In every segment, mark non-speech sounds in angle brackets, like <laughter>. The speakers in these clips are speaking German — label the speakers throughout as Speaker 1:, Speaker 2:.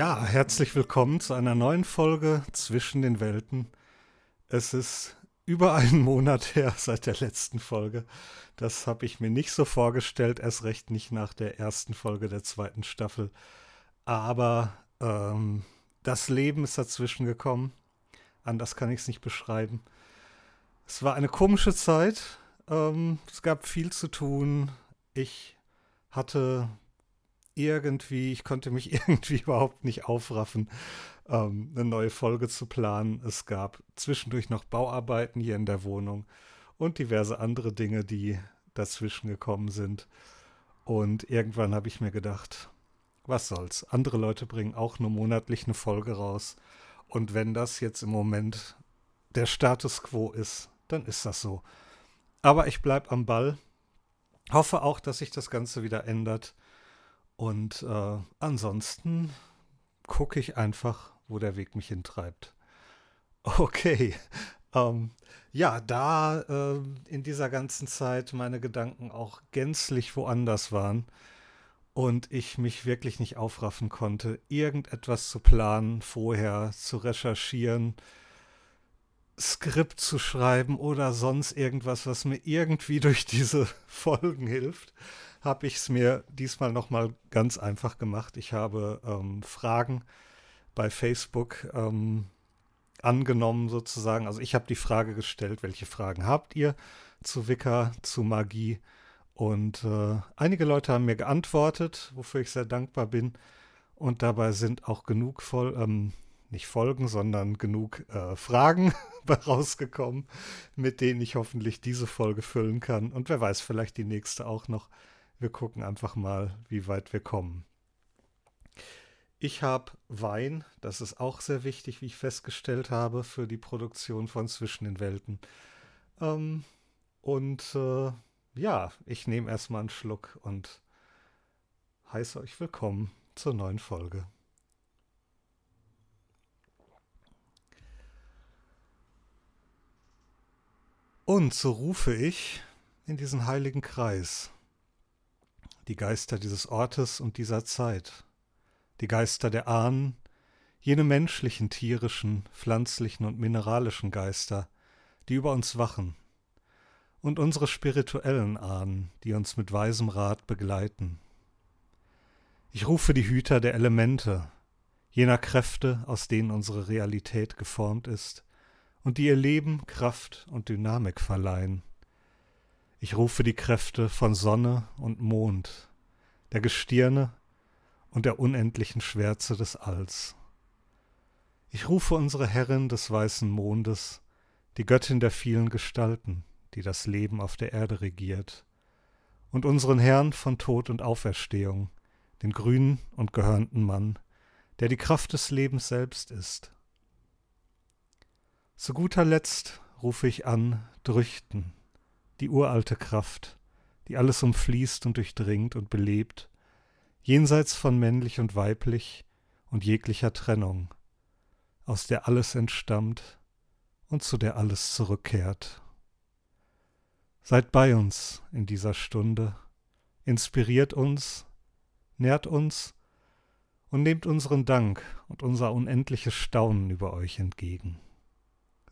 Speaker 1: Ja, herzlich willkommen zu einer neuen Folge zwischen den Welten. Es ist über einen Monat her <laughs> seit der letzten Folge. Das habe ich mir nicht so vorgestellt, erst recht nicht nach der ersten Folge der zweiten Staffel. Aber ähm, das Leben ist dazwischen gekommen. Anders kann ich es nicht beschreiben. Es war eine komische Zeit. Ähm, es gab viel zu tun. Ich hatte irgendwie, ich konnte mich <laughs> irgendwie überhaupt nicht aufraffen, ähm, eine neue Folge zu planen. Es gab zwischendurch noch Bauarbeiten hier in der Wohnung und diverse andere Dinge, die dazwischen gekommen sind. Und irgendwann habe ich mir gedacht, was soll's? Andere Leute bringen auch nur monatlich eine Folge raus. Und wenn das jetzt im Moment der Status quo ist, dann ist das so. Aber ich bleibe am Ball. Hoffe auch, dass sich das Ganze wieder ändert. Und äh, ansonsten gucke ich einfach, wo der Weg mich hintreibt. <laughs> Okay. Ähm, ja, da äh, in dieser ganzen Zeit meine Gedanken auch gänzlich woanders waren und ich mich wirklich nicht aufraffen konnte, irgendetwas zu planen, vorher zu recherchieren, Skript zu schreiben oder sonst irgendwas, was mir irgendwie <laughs> durch diese Folgen hilft, habe ich es mir diesmal nochmal ganz einfach gemacht. Ich habe ähm, Fragen bei Facebook ähm, angenommen sozusagen. Also ich habe die Frage gestellt, welche Fragen habt ihr zu Wicca, zu Magie? Und äh, einige Leute haben mir geantwortet, wofür ich sehr dankbar bin. Und dabei sind auch genug voll, ähm, nicht Folgen, sondern genug äh, Fragen <laughs> rausgekommen, mit denen ich hoffentlich diese Folge füllen kann. Und wer weiß, vielleicht die nächste auch noch. Wir gucken einfach mal, wie weit wir kommen. Ich habe Wein, das ist auch sehr wichtig, wie ich festgestellt habe, für die Produktion von Zwischen den Welten. Ähm, und äh, ja, ich nehme erstmal einen Schluck und heiße euch willkommen zur neuen Folge. Und so rufe ich in diesen heiligen Kreis die Geister dieses Ortes und dieser Zeit, die Geister der Ahnen, jene menschlichen, tierischen, pflanzlichen und mineralischen Geister, die über uns wachen, und unsere spirituellen Ahnen, die uns mit weisem Rat begleiten. Ich rufe die Hüter der Elemente, jener Kräfte, aus denen unsere Realität geformt ist und die ihr Leben, Kraft und Dynamik verleihen. Ich rufe die Kräfte von Sonne und Mond, der Gestirne und der unendlichen Schwärze des Alls. Ich rufe unsere Herrin des weißen Mondes, die Göttin der vielen Gestalten, die das Leben auf der Erde regiert, und unseren Herrn von Tod und Auferstehung, den grünen und gehörnten Mann, der die Kraft des Lebens selbst ist. Zu guter Letzt rufe ich an Drüchten, die uralte Kraft, die alles umfließt und durchdringt und belebt, jenseits von männlich und weiblich und jeglicher Trennung, aus der alles entstammt und zu der alles zurückkehrt. Seid bei uns in dieser Stunde, inspiriert uns, nährt uns und nehmt unseren Dank und unser unendliches Staunen über euch entgegen.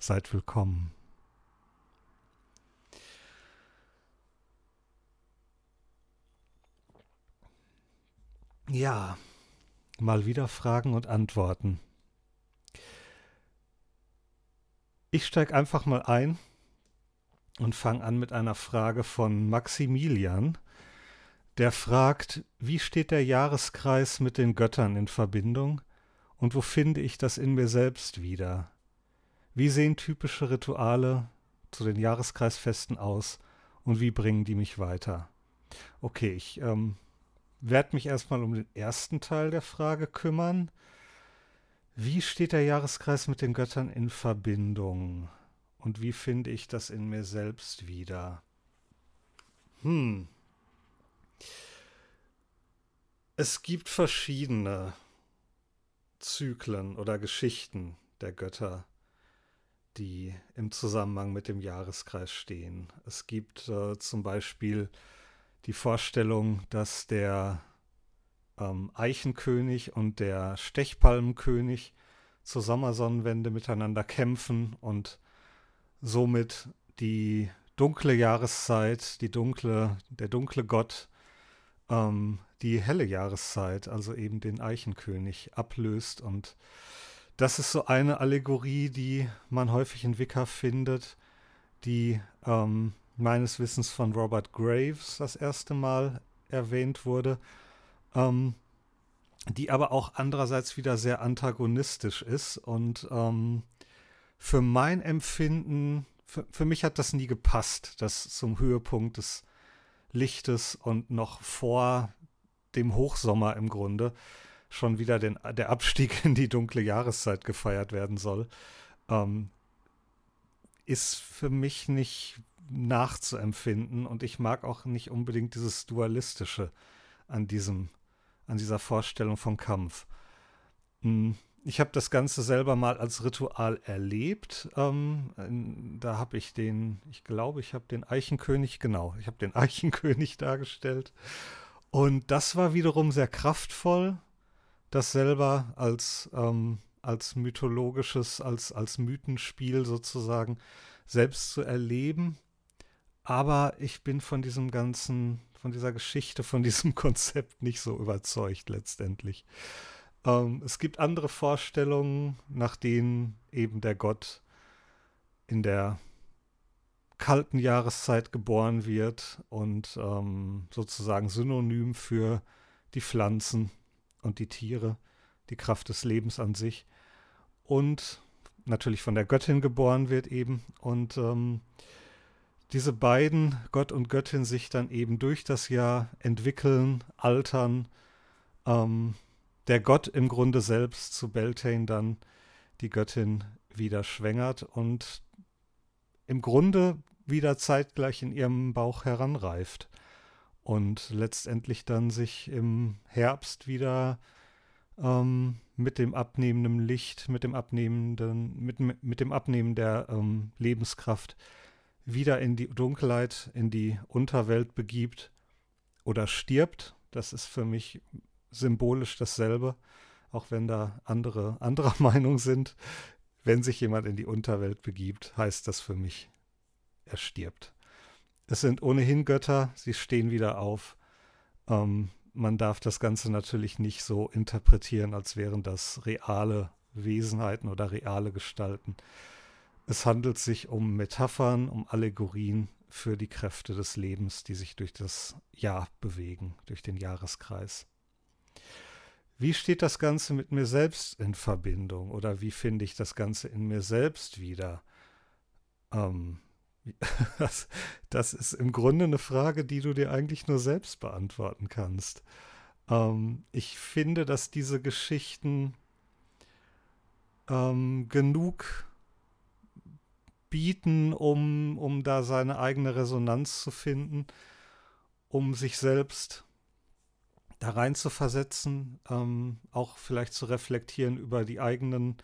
Speaker 1: Seid willkommen. Ja, mal wieder Fragen und Antworten. Ich steige einfach mal ein und fange an mit einer Frage von Maximilian. Der fragt, wie steht der Jahreskreis mit den Göttern in Verbindung und wo finde ich das in mir selbst wieder? Wie sehen typische Rituale zu den Jahreskreisfesten aus und wie bringen die mich weiter? Okay, ich ähm, werde mich erstmal um den ersten Teil der Frage kümmern. Wie steht der Jahreskreis mit den Göttern in Verbindung? Und wie finde ich das in mir selbst wieder? Hm. Es gibt verschiedene Zyklen oder Geschichten der Götter, die im Zusammenhang mit dem Jahreskreis stehen. Es gibt äh, zum Beispiel die Vorstellung, dass der ähm, Eichenkönig und der Stechpalmenkönig zur Sommersonnenwende miteinander kämpfen und somit die dunkle Jahreszeit, die dunkle, der dunkle Gott, ähm, die helle Jahreszeit, also eben den Eichenkönig, ablöst. Und das ist so eine Allegorie, die man häufig in Wicca findet, die ähm, meines Wissens von Robert Graves das erste Mal erwähnt wurde, ähm, die aber auch andererseits wieder sehr antagonistisch ist und ähm, für mein Empfinden, für, für mich hat das nie gepasst, dass zum Höhepunkt des Lichtes und noch vor dem Hochsommer im Grunde schon wieder den, der Abstieg in die dunkle Jahreszeit gefeiert werden soll, ähm, ist für mich nicht nachzuempfinden und ich mag auch nicht unbedingt dieses Dualistische an diesem, an dieser Vorstellung von Kampf. Hm, ich habe das Ganze selber mal als Ritual erlebt. Ähm, da habe ich den, ich glaube, ich habe den Eichenkönig, genau, ich habe den <laughs> Eichenkönig dargestellt. Und das war wiederum sehr kraftvoll, das selber als, ähm, als mythologisches, als, als Mythenspiel sozusagen selbst zu erleben. Aber ich bin von diesem ganzen, von dieser Geschichte, von <laughs> diesem Konzept nicht so überzeugt letztendlich. Ähm, es gibt andere Vorstellungen, nach denen eben der Gott in der kalten Jahreszeit geboren wird und ähm, sozusagen synonym für die Pflanzen und die Tiere, die Kraft des Lebens an sich. Und natürlich von der Göttin geboren wird eben. Und ähm, diese beiden, Gott und Göttin, sich dann eben durch das Jahr entwickeln, altern. Ähm, der Gott im Grunde selbst zu Beltane dann die Göttin wieder schwängert und im Grunde wieder zeitgleich in ihrem Bauch heranreift und letztendlich dann sich im Herbst wieder ähm, mit dem abnehmenden Licht, mit dem abnehmenden, mit, mit dem Abnehmen der ähm, Lebenskraft wieder in die Dunkelheit, in die Unterwelt begibt oder stirbt. Das ist für mich symbolisch dasselbe, auch wenn da andere anderer <laughs> Meinung sind. Wenn sich jemand in die Unterwelt begibt, heißt das für mich, er stirbt. Es sind ohnehin Götter, sie stehen wieder auf. Ähm, man darf das Ganze natürlich nicht so interpretieren, als wären das reale Wesenheiten oder reale Gestalten. Es handelt sich um Metaphern, um Allegorien für die Kräfte des Lebens, die sich durch das Jahr bewegen, durch den Jahreskreis. Wie steht das Ganze mit mir selbst in Verbindung oder wie finde ich das Ganze in mir selbst wieder? Ähm, <laughs> das, das, ist im Grunde eine Frage, die du dir eigentlich nur selbst beantworten kannst. Ähm, ich finde, dass diese Geschichten ähm, genug bieten, um, um da seine eigene Resonanz zu finden, um sich selbst da rein zu versetzen, ähm, auch vielleicht zu reflektieren über die eigenen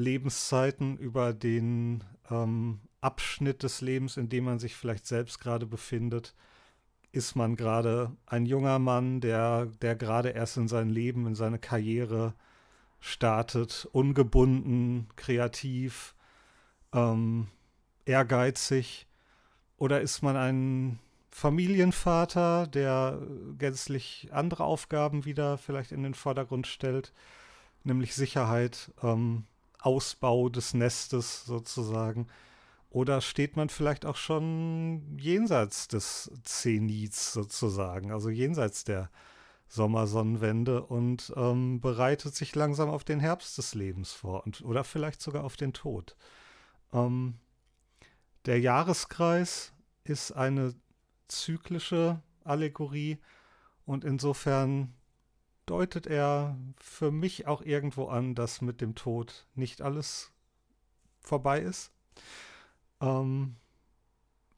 Speaker 1: Lebenszeiten, über den ähm, Abschnitt des Lebens, in dem man sich vielleicht selbst gerade befindet. Ist man gerade ein junger Mann, der, der gerade erst in sein Leben, in seine Karriere startet, ungebunden, kreativ, ähm, ehrgeizig? Oder ist man ein Familienvater, der gänzlich andere Aufgaben wieder vielleicht in den Vordergrund stellt, nämlich Sicherheit, ähm, Ausbau des Nestes sozusagen? Oder steht man vielleicht auch schon jenseits des Zenits sozusagen, also jenseits der Sommersonnenwende und ähm, bereitet sich langsam auf den Herbst des Lebens vor und, oder vielleicht sogar auf den Tod? Ähm, der Jahreskreis ist eine zyklische Allegorie und insofern deutet er für mich auch irgendwo an, dass mit dem Tod nicht alles vorbei ist. Ähm,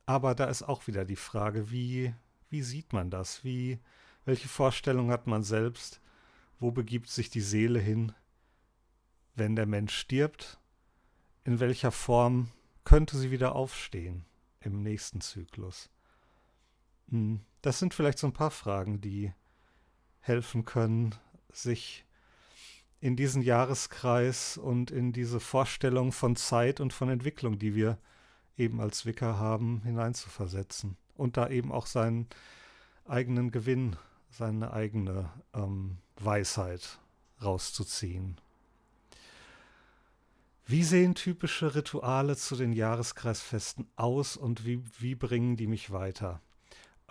Speaker 1: aber da ist auch wieder die Frage, wie, wie sieht man das? Wie, welche Vorstellung hat man selbst? Wo begibt sich die Seele hin, wenn der Mensch stirbt? in welcher Form könnte sie wieder aufstehen im nächsten Zyklus? Hm, das sind vielleicht so ein paar Fragen, die helfen können, sich in diesen Jahreskreis und in diese Vorstellung von Zeit und von Entwicklung, die wir eben als Wicker haben, hineinzuversetzen und da eben auch seinen eigenen Gewinn, seine eigene ähm, Weisheit rauszuziehen. Wie sehen typische Rituale zu den Jahreskreisfesten aus und wie, wie bringen die mich weiter?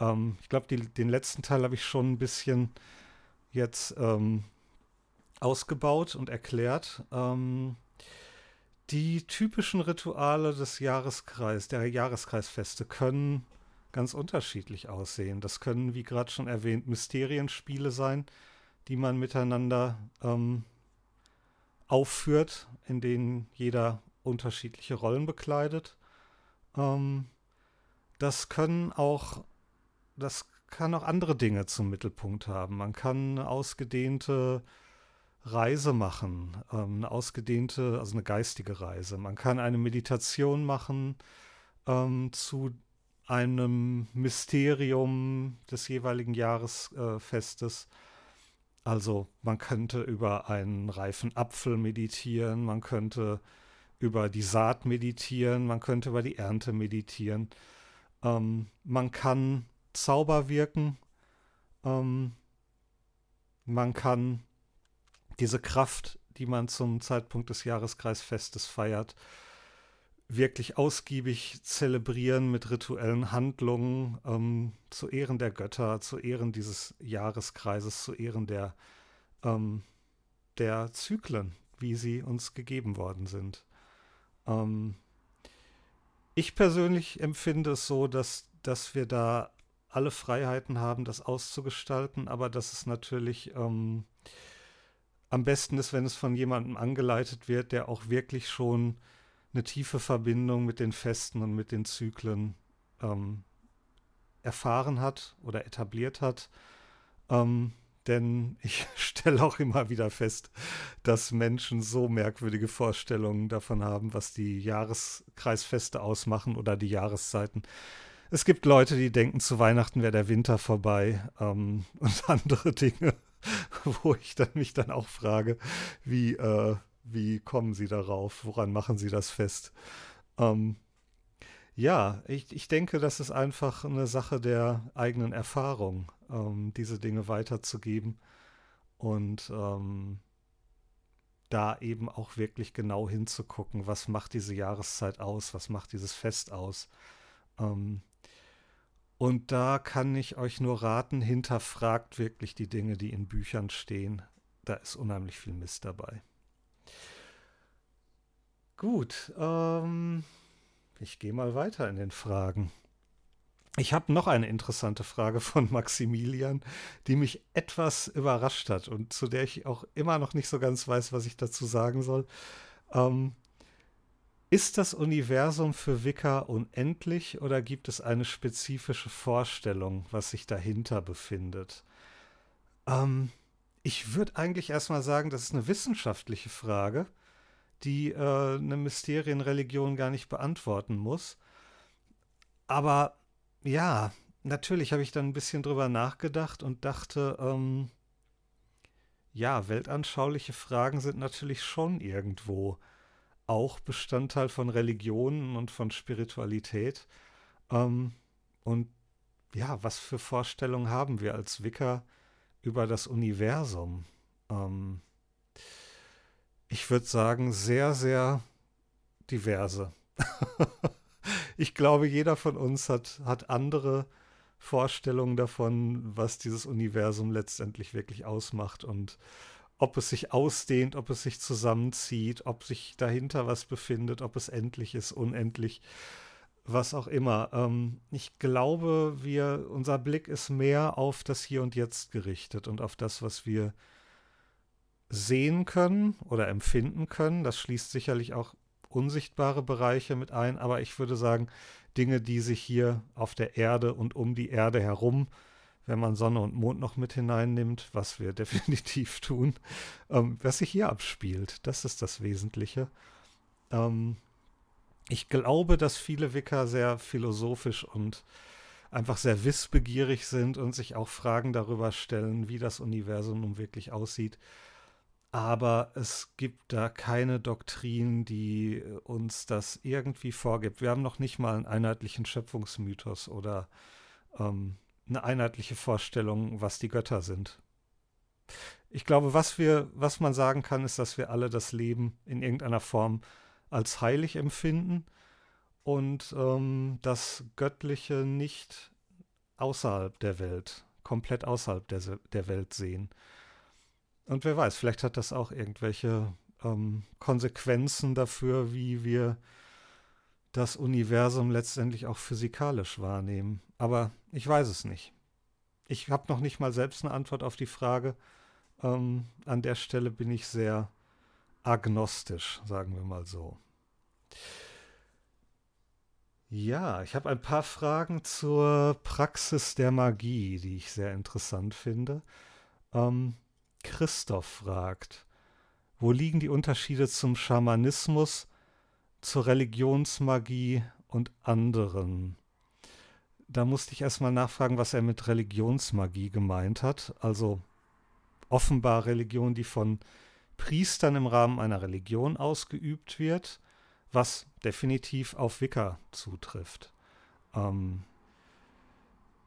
Speaker 1: Ähm, ich glaube, den letzten Teil habe ich schon ein bisschen jetzt ähm, ausgebaut und erklärt. Ähm, die typischen Rituale des Jahreskreis, der Jahreskreisfeste können ganz unterschiedlich aussehen. Das können, wie gerade schon erwähnt, Mysterienspiele sein, die man miteinander ähm, aufführt, in denen jeder unterschiedliche Rollen bekleidet. Ähm, das können auch, das kann auch andere Dinge zum Mittelpunkt haben. Man kann eine ausgedehnte Reise machen, ähm, eine ausgedehnte, also eine geistige Reise. Man kann eine Meditation machen ähm, zu einem Mysterium des jeweiligen Jahresfestes. Äh, also man könnte über einen reifen Apfel meditieren, man könnte über die Saat meditieren, man könnte über die Ernte meditieren. Ähm, man kann Zauber wirken, ähm, man kann diese Kraft, die man zum Zeitpunkt des Jahreskreisfestes feiert, wirklich ausgiebig zelebrieren mit rituellen Handlungen ähm, zu Ehren der Götter, zu Ehren dieses Jahreskreises, zu Ehren der, ähm, der Zyklen, wie sie uns gegeben worden sind. Ähm, ich persönlich empfinde es so, dass, dass wir da alle Freiheiten haben, das auszugestalten, aber dass es natürlich ähm, am besten ist, wenn es von jemandem angeleitet wird, der auch wirklich schon eine tiefe Verbindung mit den Festen und mit den Zyklen ähm, erfahren hat oder etabliert hat. Ähm, denn ich <laughs> stelle auch immer wieder fest, dass Menschen so merkwürdige Vorstellungen davon haben, was die Jahreskreisfeste ausmachen oder die Jahreszeiten. Es gibt Leute, die denken, zu Weihnachten wäre der Winter vorbei ähm, <laughs> und andere Dinge, <laughs> wo ich dann mich dann auch frage, wie, äh, wie kommen Sie darauf? Woran machen Sie das fest? Ähm, ja, ich, ich denke, das ist einfach eine Sache der eigenen Erfahrung, ähm, diese Dinge weiterzugeben und ähm, da eben auch wirklich genau hinzugucken, was macht diese Jahreszeit aus, was macht dieses Fest aus. Ähm, und da kann ich euch nur raten, hinterfragt wirklich die Dinge, die in Büchern stehen. Da ist unheimlich viel Mist dabei. Gut, ähm, ich gehe mal weiter in den Fragen. Ich habe noch eine interessante Frage von Maximilian, die mich etwas überrascht hat und zu der ich auch immer noch nicht so ganz weiß, was ich dazu sagen soll. Ähm, ist das Universum für Wicker unendlich oder gibt es eine spezifische Vorstellung, was sich dahinter befindet? Ähm, ich würde eigentlich erstmal sagen, das ist eine wissenschaftliche Frage die äh, eine Mysterienreligion gar nicht beantworten muss. Aber ja, natürlich habe ich dann ein bisschen drüber nachgedacht und dachte, ähm, ja, weltanschauliche Fragen sind natürlich schon irgendwo auch Bestandteil von Religionen und von Spiritualität. Ähm, und ja, was für Vorstellungen haben wir als Wicker über das Universum? Ähm, ich würde sagen, sehr, sehr diverse. <laughs> ich glaube, jeder von uns hat, hat andere Vorstellungen davon, was dieses Universum letztendlich wirklich ausmacht und ob es sich ausdehnt, ob es sich zusammenzieht, ob sich dahinter was befindet, ob es endlich ist, unendlich, was auch immer. Ähm, ich glaube, wir, unser Blick ist mehr auf das Hier und Jetzt gerichtet und auf das, was wir sehen können oder empfinden können. Das schließt sicherlich auch unsichtbare Bereiche mit ein, aber ich würde sagen, Dinge, die sich hier auf der Erde und um die Erde herum, wenn man Sonne und Mond noch mit hineinnimmt, was wir <laughs> definitiv tun, ähm, was sich hier abspielt. Das ist das Wesentliche. Ähm, ich glaube, dass viele Wicker sehr philosophisch und einfach sehr wissbegierig sind und sich auch Fragen darüber stellen, wie das Universum nun wirklich aussieht. Aber es gibt da keine Doktrin, die uns das irgendwie vorgibt. Wir haben noch nicht mal einen einheitlichen Schöpfungsmythos oder ähm, eine einheitliche Vorstellung, was die Götter sind. Ich glaube, was wir, was man sagen kann, ist, dass wir alle das Leben in irgendeiner Form als heilig empfinden und ähm, das Göttliche nicht außerhalb der Welt, komplett außerhalb der, der Welt sehen. Und wer weiß, vielleicht hat das auch irgendwelche ähm, Konsequenzen dafür, wie wir das Universum letztendlich auch physikalisch wahrnehmen. Aber ich weiß es nicht. Ich habe noch nicht mal selbst eine Antwort auf die Frage. Ähm, an der Stelle bin ich sehr agnostisch, sagen wir mal so. Ja, ich habe ein paar Fragen zur Praxis der Magie, die ich sehr interessant finde. Ähm, Christoph fragt, wo liegen die Unterschiede zum Schamanismus, zur Religionsmagie und anderen? Da musste ich erstmal nachfragen, was er mit Religionsmagie gemeint hat. Also offenbar Religion, die von Priestern im Rahmen einer Religion ausgeübt wird was definitiv auf Wicca zutrifft. Ähm,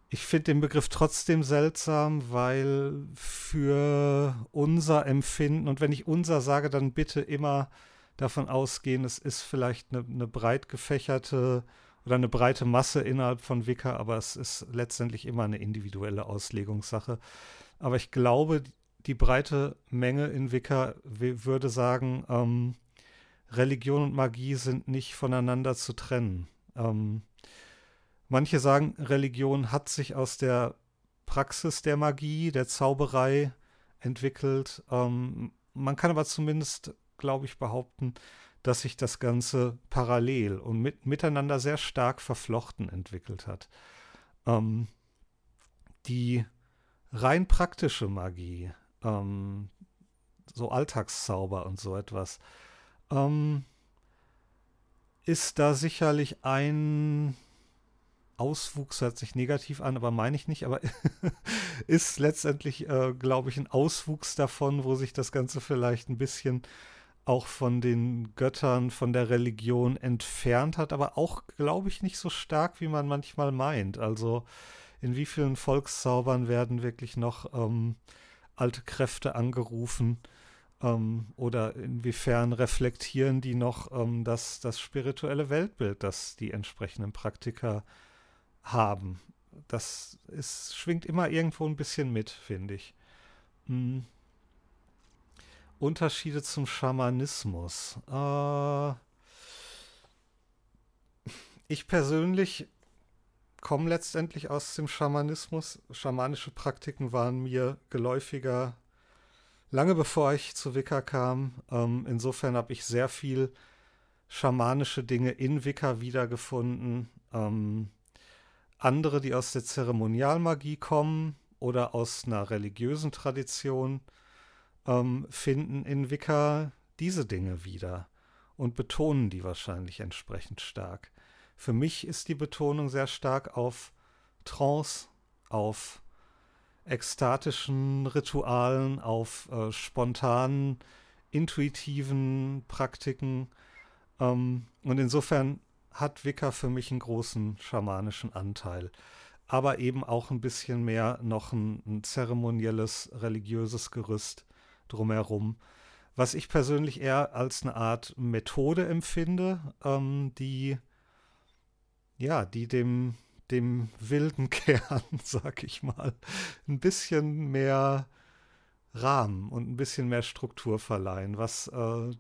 Speaker 1: ich finde den Begriff trotzdem seltsam, weil für unser Empfinden, und wenn ich unser sage, dann bitte immer davon ausgehen, es ist vielleicht eine, eine breit gefächerte oder eine breite Masse innerhalb von Wicca, aber es ist letztendlich immer eine individuelle Auslegungssache. Aber ich glaube, die breite Menge in Wicca würde sagen, ähm, Religion und Magie sind nicht voneinander zu trennen. Ähm, manche sagen, Religion hat sich aus der Praxis der Magie, der Zauberei entwickelt. Ähm, man kann aber zumindest, glaube ich, behaupten, dass sich das Ganze parallel und mit, miteinander sehr stark verflochten entwickelt hat. Ähm, die rein praktische Magie, ähm, so Alltagszauber und so etwas, ähm, ist da sicherlich ein Auswuchs, hört sich negativ an, aber meine ich nicht, aber <laughs> ist letztendlich, äh, glaube ich, ein Auswuchs davon, wo sich das Ganze vielleicht ein bisschen auch von den Göttern, von der Religion entfernt hat, aber auch, glaube ich, nicht so stark, wie man manchmal meint. Also in wie vielen Volkszaubern werden wirklich noch ähm, alte Kräfte angerufen? Ähm, oder inwiefern reflektieren die noch ähm, das, das spirituelle Weltbild, das die entsprechenden Praktiker haben? Das ist, schwingt immer irgendwo ein bisschen mit, finde ich. Hm. Unterschiede zum Schamanismus. Äh, ich persönlich komme letztendlich aus dem Schamanismus. Schamanische Praktiken waren mir geläufiger lange bevor ich zu Wicca kam. Ähm, insofern habe ich sehr viel schamanische Dinge in Wicca wiedergefunden. Ähm, andere, die aus der Zeremonialmagie kommen oder aus einer religiösen Tradition, ähm, finden in Wicca diese Dinge wieder und betonen die wahrscheinlich entsprechend stark. Für mich ist die Betonung sehr stark auf Trance, auf ekstatischen Ritualen, auf äh, spontanen, intuitiven Praktiken. Ähm, und insofern hat Wicca für mich einen großen schamanischen Anteil. Aber eben auch ein bisschen mehr noch ein, ein zeremonielles, religiöses Gerüst drumherum. Was ich persönlich eher als eine Art Methode empfinde, ähm, die ja, die dem dem wilden <laughs> Kern, sag ich mal, ein bisschen mehr Rahmen und ein bisschen mehr Struktur verleihen, was äh,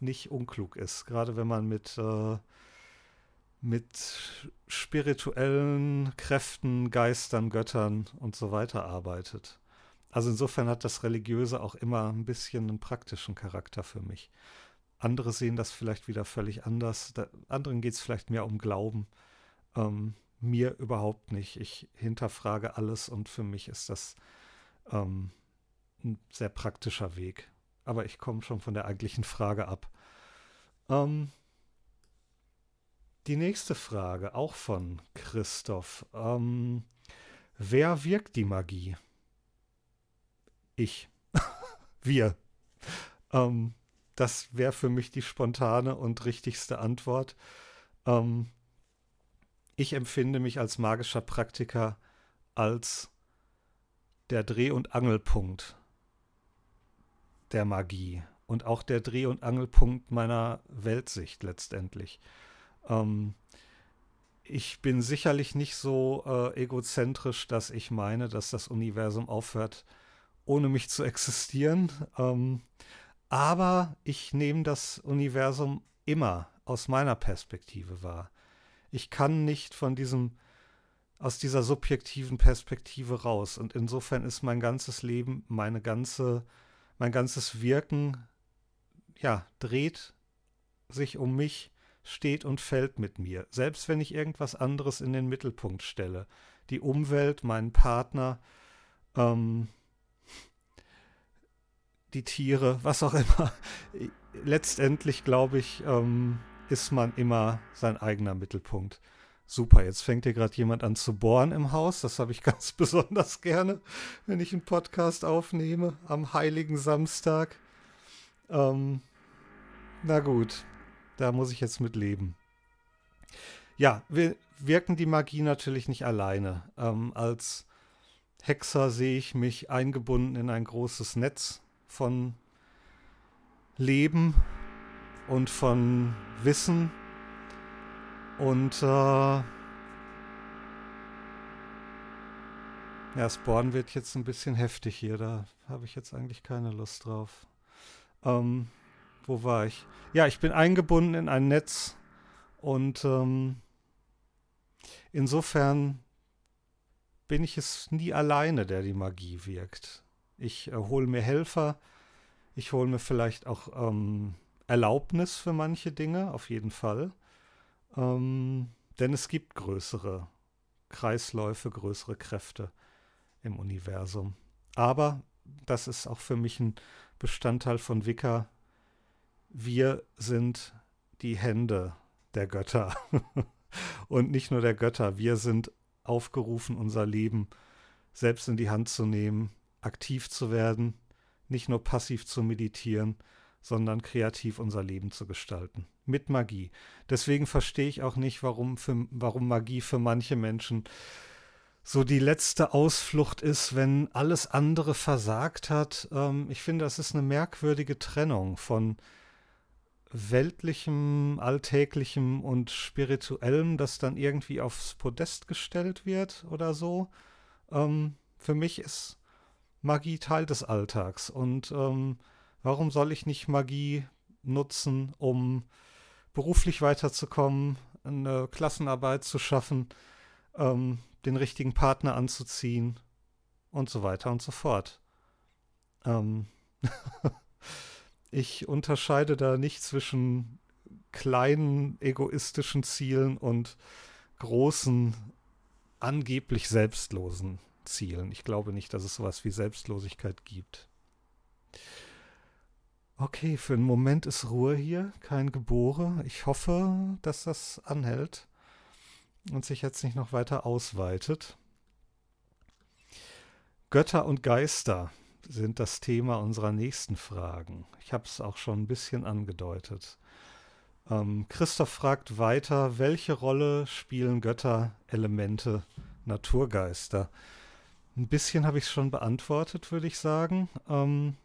Speaker 1: nicht unklug ist, gerade wenn man mit, äh, mit spirituellen Kräften, Geistern, Göttern und so weiter arbeitet. Also insofern hat das Religiöse auch immer ein bisschen einen praktischen Charakter für mich. Andere sehen das vielleicht wieder völlig anders. Da, anderen geht es vielleicht mehr um Glauben. Ähm, mir überhaupt nicht. Ich hinterfrage alles und für mich ist das ähm, ein sehr praktischer Weg. Aber ich komme schon von der eigentlichen Frage ab. Ähm, die nächste Frage, auch von Christoph. Ähm, wer wirkt die Magie? Ich. <laughs> Wir. Ähm, das wäre für mich die spontane und richtigste Antwort. Ähm, ich empfinde mich als magischer Praktiker als der Dreh- und Angelpunkt der Magie und auch der Dreh- und Angelpunkt meiner Weltsicht letztendlich. Ähm, ich bin sicherlich nicht so äh, egozentrisch, dass ich meine, dass das Universum aufhört, ohne mich zu existieren. Ähm, aber ich nehme das Universum immer aus meiner Perspektive wahr. Ich kann nicht von diesem aus dieser subjektiven Perspektive raus und insofern ist mein ganzes Leben, meine ganze mein ganzes Wirken ja, dreht sich um mich, steht und fällt mit mir, selbst wenn ich irgendwas anderes in den Mittelpunkt stelle. Die Umwelt, meinen Partner, ähm, die Tiere, was auch immer. Letztendlich, glaube ich, ähm, ist man immer sein eigener Mittelpunkt. Super, jetzt fängt hier gerade jemand an zu bohren im Haus. Das habe ich <laughs> ganz besonders gerne, wenn ich einen Podcast aufnehme am heiligen Samstag. Ähm, na gut, da muss ich jetzt mit leben. Ja, wir wirken die Magie natürlich nicht alleine. Ähm, als Hexer sehe ich mich eingebunden in ein großes Netz von Leben und von Wissen und äh, ja, Spawn wird jetzt ein bisschen heftig hier. Da habe ich jetzt eigentlich keine Lust drauf. Ähm, wo war ich? Ja, ich bin eingebunden in ein Netz und ähm, insofern bin ich es nie alleine, der die Magie wirkt. Ich äh, hole mir Helfer, ich hole mir vielleicht auch ähm, Erlaubnis für manche Dinge, auf jeden Fall. Ähm, denn es gibt größere Kreisläufe, größere Kräfte im Universum. Aber das ist auch für mich ein Bestandteil von Wicca. Wir sind die Hände der Götter. <laughs> Und nicht nur der Götter, wir sind aufgerufen, unser Leben selbst in die Hand zu nehmen, aktiv zu werden, nicht nur passiv zu meditieren, sondern kreativ unser Leben zu gestalten. Mit Magie. Deswegen verstehe ich auch nicht, warum, für, warum Magie für manche Menschen so die letzte Ausflucht ist, wenn alles andere versagt hat. Ähm, ich finde, das ist eine merkwürdige Trennung von weltlichem, alltäglichem und spirituellem, das dann irgendwie aufs Podest gestellt wird oder so. Ähm, für mich ist Magie Teil des Alltags und ähm, Warum soll ich nicht Magie nutzen, um beruflich weiterzukommen, eine Klassenarbeit zu schaffen, ähm, den richtigen Partner anzuziehen und so weiter und so fort. Ähm <laughs> ich unterscheide da nicht zwischen kleinen egoistischen Zielen und großen, angeblich selbstlosen Zielen. Ich glaube nicht, dass es sowas wie Selbstlosigkeit gibt. Okay, für einen Moment ist Ruhe hier, kein Gebore. Ich hoffe, dass das anhält und sich jetzt nicht noch weiter ausweitet. Götter und Geister sind das Thema unserer nächsten Fragen. Ich habe es auch schon ein bisschen angedeutet. Ähm, Christoph fragt weiter, welche Rolle spielen Götter, Elemente, Naturgeister? Ein bisschen habe ich es schon beantwortet, würde ich sagen. Ähm,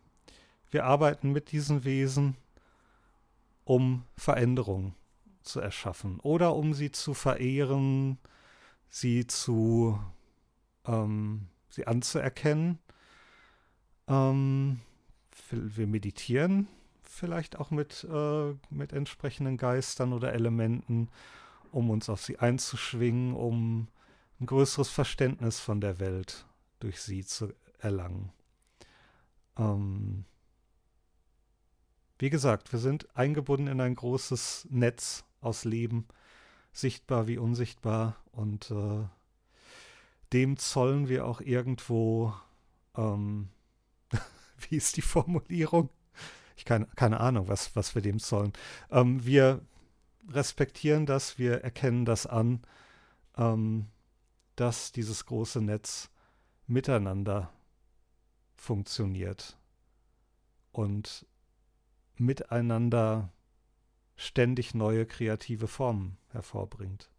Speaker 1: wir arbeiten mit diesen Wesen, um Veränderung zu erschaffen oder um sie zu verehren, sie zu ähm, sie anzuerkennen. Ähm, wir meditieren vielleicht auch mit, äh, mit entsprechenden Geistern oder Elementen, um uns auf sie einzuschwingen, um ein größeres Verständnis von der Welt durch sie zu erlangen. Ähm, wie gesagt, wir sind eingebunden in ein großes Netz aus Leben, sichtbar wie unsichtbar, und äh, dem zollen wir auch irgendwo, ähm, <laughs> wie ist die Formulierung? Ich keine, keine Ahnung, was, was wir dem zollen. Ähm, wir respektieren das, wir erkennen das an, ähm, dass dieses große Netz miteinander funktioniert und miteinander ständig neue kreative Formen hervorbringt.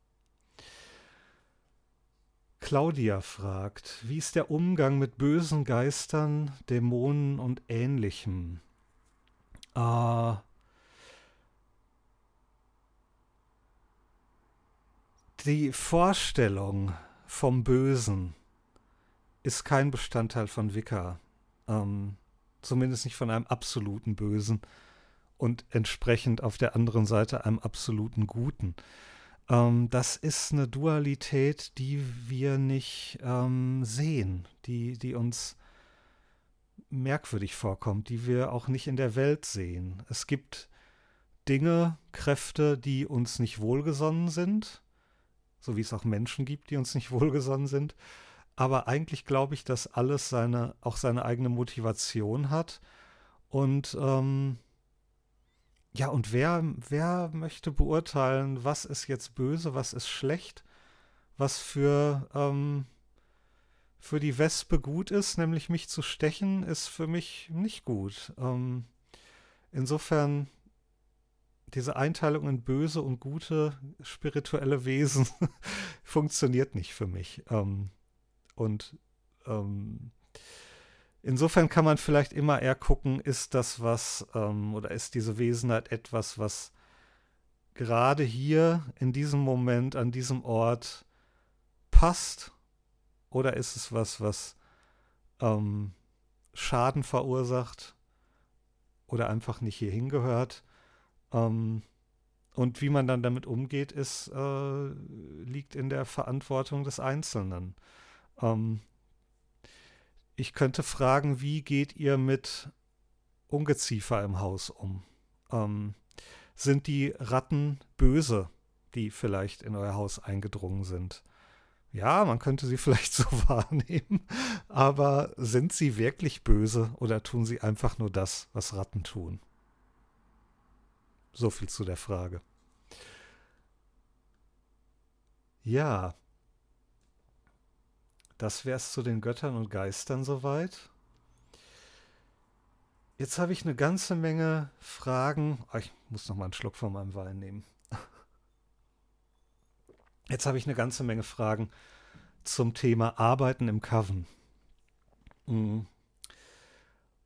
Speaker 1: Claudia fragt, wie ist der Umgang mit bösen Geistern, Dämonen und ähnlichem? Äh, die Vorstellung vom Bösen ist kein Bestandteil von Wicca. Ähm, zumindest nicht von einem absoluten Bösen und entsprechend auf der anderen Seite einem absoluten Guten. Ähm, das ist eine Dualität, die wir nicht ähm, sehen, die, die uns merkwürdig vorkommt, die wir auch nicht in der Welt sehen. Es gibt Dinge, Kräfte, die uns nicht wohlgesonnen sind, so wie es auch Menschen gibt, die uns nicht wohlgesonnen sind. Aber eigentlich glaube ich, dass alles seine, auch seine eigene Motivation hat. Und ähm, ja, und wer, wer möchte beurteilen, was ist jetzt böse, was ist schlecht, was für, ähm, für die Wespe gut ist, nämlich mich zu stechen, ist für mich nicht gut. Ähm, insofern diese Einteilung in böse und gute spirituelle Wesen <laughs> funktioniert nicht für mich. Ähm, und ähm, Insofern kann man vielleicht immer eher gucken, ist das was ähm, oder ist diese Wesenheit etwas, was gerade hier in diesem Moment, an diesem Ort passt? Oder ist es was, was ähm, Schaden verursacht oder einfach nicht hier hingehört? Ähm, und wie man dann damit umgeht, ist, äh, liegt in der Verantwortung des Einzelnen. Ähm, ich könnte fragen, wie geht ihr mit Ungeziefer im Haus um? Ähm, sind die Ratten böse, die vielleicht in euer Haus eingedrungen sind? Ja, man könnte sie <laughs> vielleicht so wahrnehmen, aber sind sie wirklich böse oder tun sie einfach nur das, was Ratten tun? So viel zu der Frage. Ja, das wäre es zu den Göttern und Geistern soweit. Jetzt habe ich eine ganze Menge Fragen. Oh, ich muss noch mal einen Schluck von meinem Wein nehmen. <laughs> Jetzt habe ich eine ganze Menge Fragen zum Thema Arbeiten im Coven. Mhm.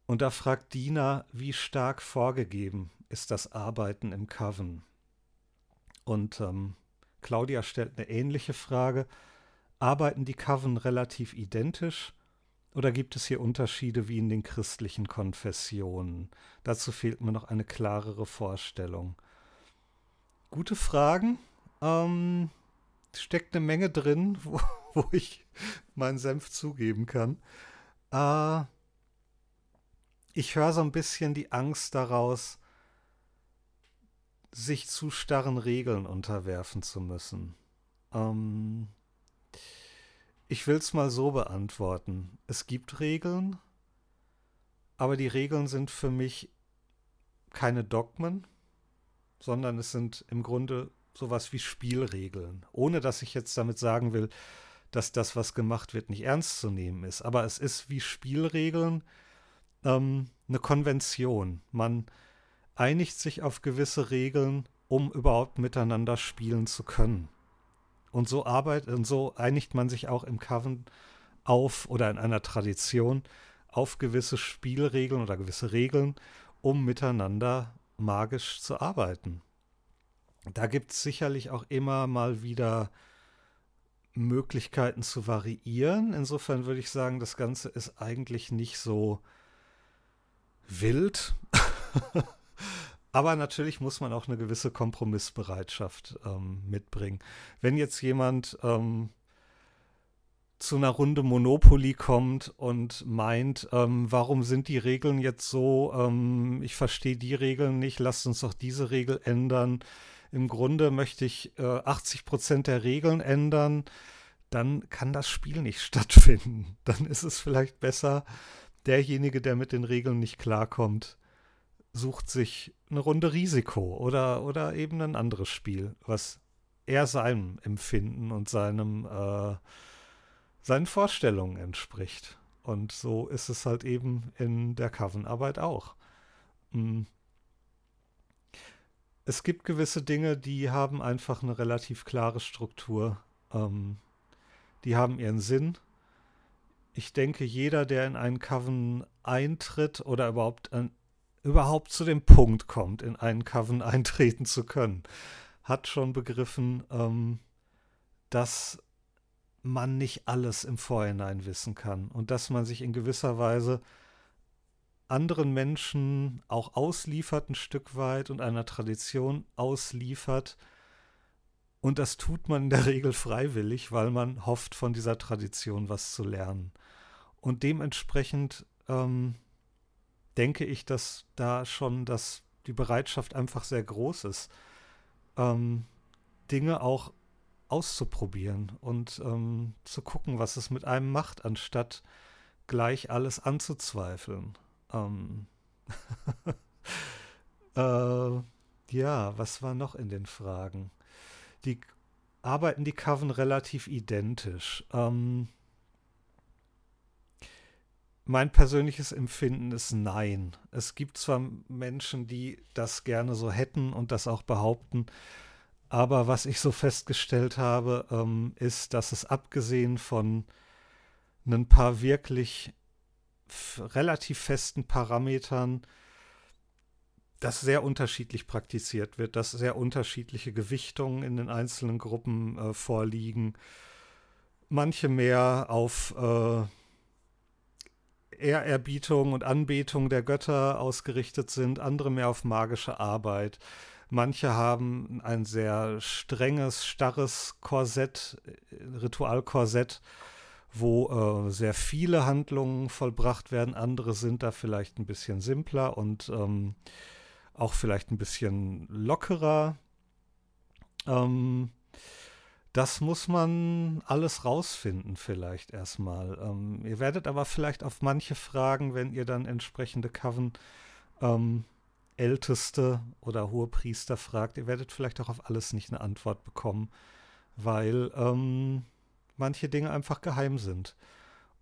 Speaker 1: Und da fragt Dina, wie stark vorgegeben ist das Arbeiten im Coven? Und ähm, Claudia stellt eine ähnliche Frage. Arbeiten die Coven relativ identisch oder gibt es hier Unterschiede wie in den christlichen Konfessionen? Dazu fehlt mir noch eine klarere Vorstellung. Gute Fragen. Ähm, steckt eine Menge drin, <laughs> wo, wo ich meinen Senf zugeben kann. Äh, ich höre so ein bisschen die Angst daraus, sich zu starren Regeln unterwerfen zu müssen. Ähm, ich will es mal so beantworten. Es gibt Regeln, aber die Regeln sind für mich keine Dogmen, sondern es sind im Grunde sowas wie Spielregeln. Ohne dass ich jetzt damit sagen will, dass das, was gemacht wird, nicht ernst zu nehmen ist. Aber es ist wie Spielregeln ähm, eine Konvention. Man einigt sich auf gewisse Regeln, um überhaupt miteinander spielen zu können. Und so arbeitet und so einigt man sich auch im Coven auf oder in einer Tradition auf gewisse Spielregeln oder gewisse Regeln, um miteinander magisch zu arbeiten. Da gibt es sicherlich auch immer mal wieder Möglichkeiten zu variieren. Insofern würde ich sagen, das Ganze ist eigentlich nicht so wild. <laughs> Aber natürlich muss man auch eine gewisse Kompromissbereitschaft ähm, mitbringen. Wenn jetzt jemand ähm, zu einer Runde Monopoly kommt und meint, ähm, warum sind die Regeln jetzt so, ähm, ich verstehe die Regeln nicht, lasst uns doch diese Regel ändern. Im Grunde möchte ich äh, 80 Prozent der Regeln ändern, dann kann das Spiel nicht <laughs> stattfinden. Dann ist es vielleicht besser, derjenige, der mit den Regeln nicht klarkommt, sucht sich eine Runde Risiko oder, oder eben ein anderes Spiel, was eher seinem Empfinden und seinem, äh, seinen Vorstellungen entspricht. Und so ist es halt eben in der Covenarbeit auch. Hm. Es gibt gewisse Dinge, die haben einfach eine relativ klare Struktur. Ähm, die haben ihren Sinn. Ich denke, jeder, der in einen Coven eintritt oder überhaupt, an, überhaupt zu dem Punkt kommt, in einen Coven <laughs> eintreten zu können, hat schon begriffen, ähm, dass man nicht alles im Vorhinein wissen kann und dass man sich in gewisser Weise anderen Menschen auch ausliefert ein Stück weit und einer Tradition ausliefert. Und das tut man in der <laughs> Regel freiwillig, weil man hofft, von dieser Tradition was zu lernen. Und dementsprechend ähm, denke ich, dass da schon das, die Bereitschaft einfach sehr groß ist, ähm, Dinge auch auszuprobieren und ähm, zu gucken, was es mit einem macht, anstatt gleich alles anzuzweifeln. Ähm <laughs> äh, ja, was war noch in den Fragen? Die arbeiten die Coven relativ identisch. Ähm, mein persönliches Empfinden ist nein. Es gibt zwar Menschen, die das gerne so hätten und das auch behaupten, aber was ich so festgestellt habe, ähm, ist, dass es abgesehen von ein paar wirklich relativ festen Parametern, das sehr unterschiedlich praktiziert wird, dass sehr unterschiedliche Gewichtungen in den einzelnen Gruppen äh, vorliegen. Manche mehr auf äh, Ehrerbietung und Anbetung der Götter ausgerichtet sind, andere mehr auf magische Arbeit. Manche haben ein sehr strenges, starres Korsett, äh, Ritualkorsett, wo äh, sehr viele Handlungen vollbracht werden. Andere sind da vielleicht ein bisschen simpler und ähm, auch vielleicht ein bisschen lockerer. Ähm, das muss man alles rausfinden, vielleicht erstmal. Ähm, ihr werdet aber vielleicht auf manche Fragen, wenn ihr dann entsprechende Coven ähm, Älteste oder Hohepriester fragt, ihr werdet vielleicht auch auf alles nicht eine Antwort bekommen, weil ähm, manche Dinge einfach geheim sind.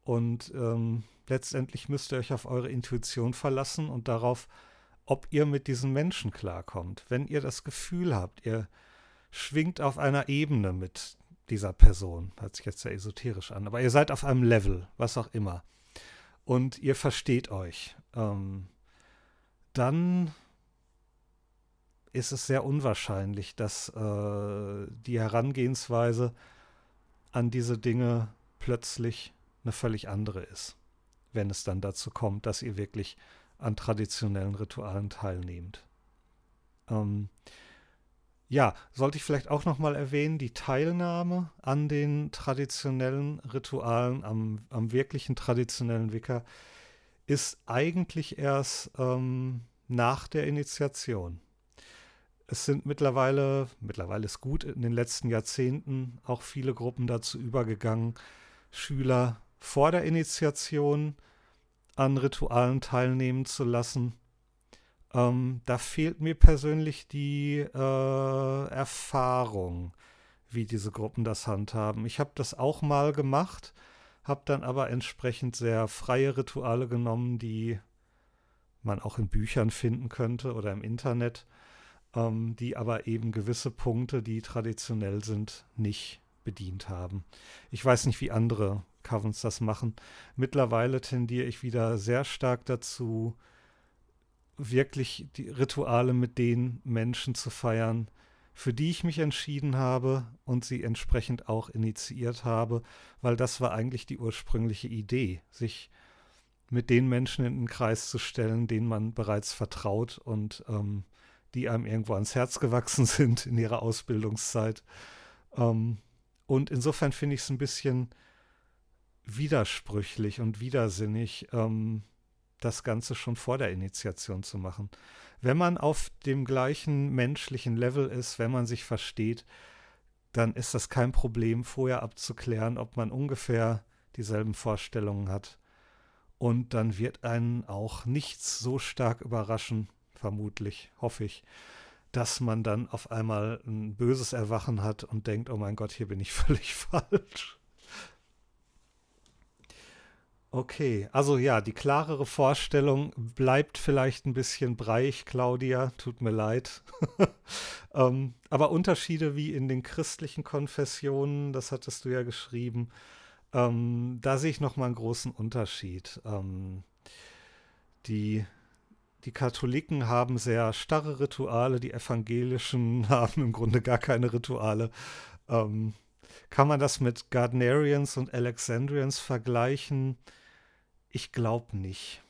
Speaker 1: Und ähm, letztendlich müsst ihr euch auf eure Intuition verlassen und darauf, ob ihr mit diesen Menschen klarkommt. Wenn ihr das Gefühl habt, ihr schwingt auf einer Ebene mit dieser Person, hört sich jetzt sehr esoterisch an, aber ihr seid auf einem Level, was auch immer, und ihr versteht euch, ähm, dann ist es sehr unwahrscheinlich, dass äh, die Herangehensweise an diese Dinge plötzlich eine völlig andere ist, wenn es dann dazu kommt, dass ihr wirklich an traditionellen Ritualen teilnehmt. Ähm, ja, sollte ich vielleicht auch noch mal erwähnen, die Teilnahme an den traditionellen Ritualen, am, am wirklichen traditionellen Wicca, ist eigentlich erst ähm, nach der Initiation es sind mittlerweile, mittlerweile ist gut, in den letzten Jahrzehnten auch viele Gruppen dazu übergegangen, Schüler vor der Initiation an Ritualen teilnehmen zu lassen. Ähm, da fehlt mir persönlich die äh, Erfahrung, wie diese Gruppen das handhaben. Ich habe das auch mal gemacht, habe dann aber entsprechend sehr freie Rituale genommen, die man auch in Büchern finden könnte oder im Internet ähm, die aber eben gewisse Punkte, die traditionell sind, nicht bedient haben. Ich weiß nicht, wie andere Covens das machen. Mittlerweile tendiere ich wieder sehr stark dazu, wirklich die Rituale mit den Menschen zu feiern, für die ich mich entschieden habe und sie entsprechend auch initiiert habe, weil das war eigentlich die ursprüngliche Idee, sich mit den Menschen in den Kreis zu stellen, denen man bereits vertraut und ähm, die einem irgendwo ans Herz gewachsen <laughs> sind in ihrer Ausbildungszeit. Ähm, und insofern finde ich es ein bisschen widersprüchlich und widersinnig, ähm, das Ganze schon vor der Initiation zu machen. Wenn man auf dem gleichen menschlichen Level ist, wenn man sich versteht, dann ist das kein Problem, vorher abzuklären, ob man ungefähr dieselben Vorstellungen hat. Und dann wird einen auch nichts so stark überraschen, vermutlich, hoffe ich, dass man dann auf einmal ein böses Erwachen hat und denkt, oh mein Gott, hier bin ich <laughs> völlig falsch. Okay, also ja, die klarere Vorstellung bleibt vielleicht ein bisschen breich, Claudia, tut mir leid. <laughs> ähm, aber Unterschiede wie in den christlichen Konfessionen, das hattest du ja geschrieben, ähm, da sehe ich nochmal einen großen Unterschied. Ähm, die, die Katholiken haben sehr starre Rituale, die Evangelischen <laughs> haben im Grunde gar keine Rituale. Ähm, kann man das mit Gardnerians und Alexandrians vergleichen? Ich glaube nicht.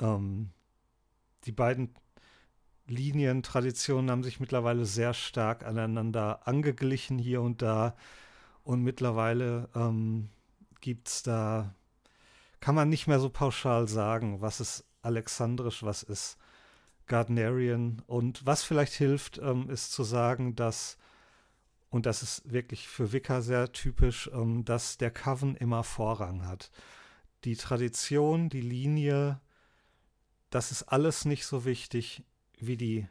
Speaker 1: Ähm, die beiden Linien, Traditionen haben sich mittlerweile sehr stark aneinander angeglichen hier und da. Und mittlerweile ähm, gibt es da, kann man nicht mehr so pauschal sagen, was ist alexandrisch, was ist Gardnerian. Und was vielleicht hilft, ähm, ist zu sagen, dass, und das ist wirklich für Wicca sehr typisch, ähm, dass der Coven immer Vorrang hat die Tradition, die Linie, das ist alles nicht so wichtig wie die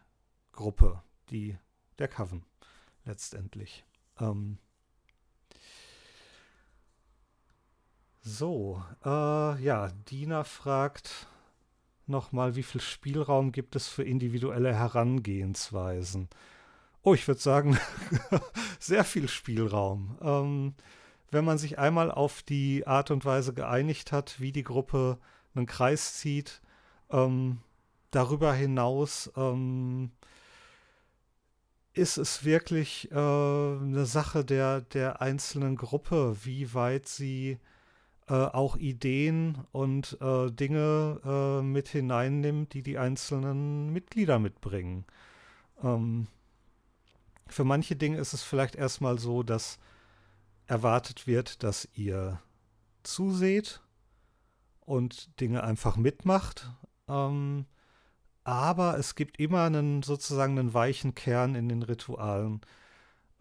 Speaker 1: Gruppe, die der Coven letztendlich. Ähm so, äh, ja, Dina fragt nochmal, wie viel Spielraum gibt es für individuelle Herangehensweisen? Oh, ich würde sagen, <laughs> sehr viel Spielraum. Ähm, wenn man sich einmal auf die Art und Weise geeinigt hat, wie die Gruppe einen Kreis zieht, ähm, darüber hinaus ähm, ist es wirklich äh, eine Sache der, der einzelnen Gruppe, wie weit sie äh, auch Ideen und äh, Dinge äh, mit hineinnimmt, die die einzelnen Mitglieder mitbringen. Ähm, für manche Dinge ist es vielleicht erstmal so, dass erwartet wird, dass ihr zuseht und Dinge einfach mitmacht. Ähm, aber es gibt immer einen sozusagen einen weichen Kern in den Ritualen,